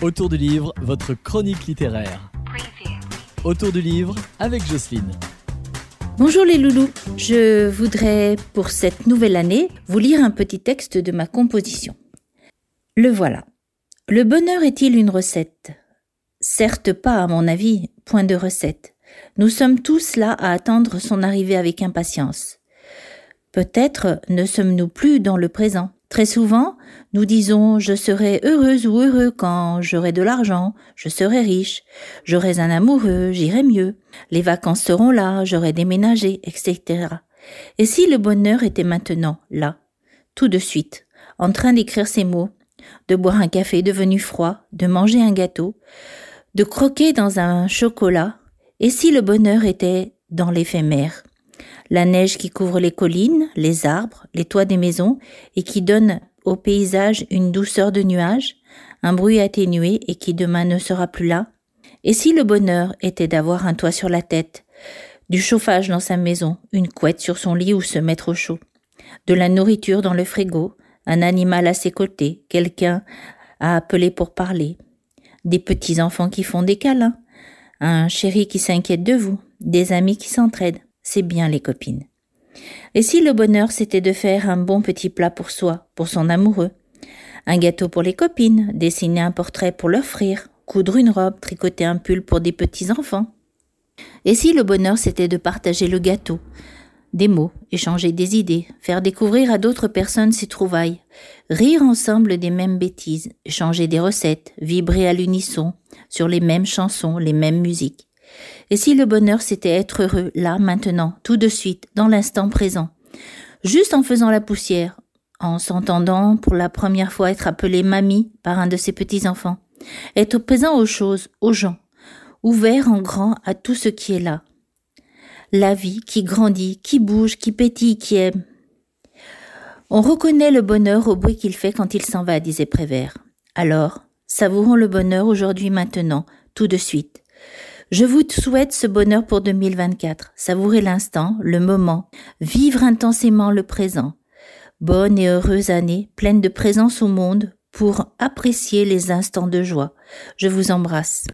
Autour du livre, votre chronique littéraire. Autour du livre avec Jocelyne. Bonjour les loulous, je voudrais pour cette nouvelle année vous lire un petit texte de ma composition. Le voilà. Le bonheur est-il une recette? Certes pas, à mon avis, point de recette. Nous sommes tous là à attendre son arrivée avec impatience. Peut-être ne sommes-nous plus dans le présent. Très souvent, nous disons je serai heureuse ou heureux quand j'aurai de l'argent, je serai riche, j'aurai un amoureux, j'irai mieux, les vacances seront là, j'aurai déménagé, etc. Et si le bonheur était maintenant là, tout de suite, en train d'écrire ces mots, de boire un café devenu froid, de manger un gâteau, de croquer dans un chocolat, et si le bonheur était dans l'éphémère, la neige qui couvre les collines, les arbres, les toits des maisons, et qui donne au paysage une douceur de nuages, un bruit atténué et qui demain ne sera plus là. Et si le bonheur était d'avoir un toit sur la tête, du chauffage dans sa maison, une couette sur son lit où se mettre au chaud, de la nourriture dans le frigo, un animal à ses côtés, quelqu'un à appeler pour parler, des petits enfants qui font des câlins, un chéri qui s'inquiète de vous, des amis qui s'entraident, c'est bien les copines. Et si le bonheur c'était de faire un bon petit plat pour soi, pour son amoureux, un gâteau pour les copines, dessiner un portrait pour l'offrir, coudre une robe, tricoter un pull pour des petits enfants. Et si le bonheur c'était de partager le gâteau, des mots, échanger des idées, faire découvrir à d'autres personnes ses trouvailles, rire ensemble des mêmes bêtises, échanger des recettes, vibrer à l'unisson sur les mêmes chansons, les mêmes musiques. Et si le bonheur c'était être heureux, là, maintenant, tout de suite, dans l'instant présent, juste en faisant la poussière, en s'entendant pour la première fois être appelé mamie par un de ses petits-enfants, être présent aux choses, aux gens, ouvert en grand à tout ce qui est là. La vie qui grandit, qui bouge, qui pétille, qui aime. On reconnaît le bonheur au bruit qu'il fait quand il s'en va, disait Prévert. Alors, savourons le bonheur aujourd'hui maintenant, tout de suite. Je vous souhaite ce bonheur pour 2024. Savourez l'instant, le moment, vivre intensément le présent. Bonne et heureuse année, pleine de présence au monde, pour apprécier les instants de joie. Je vous embrasse.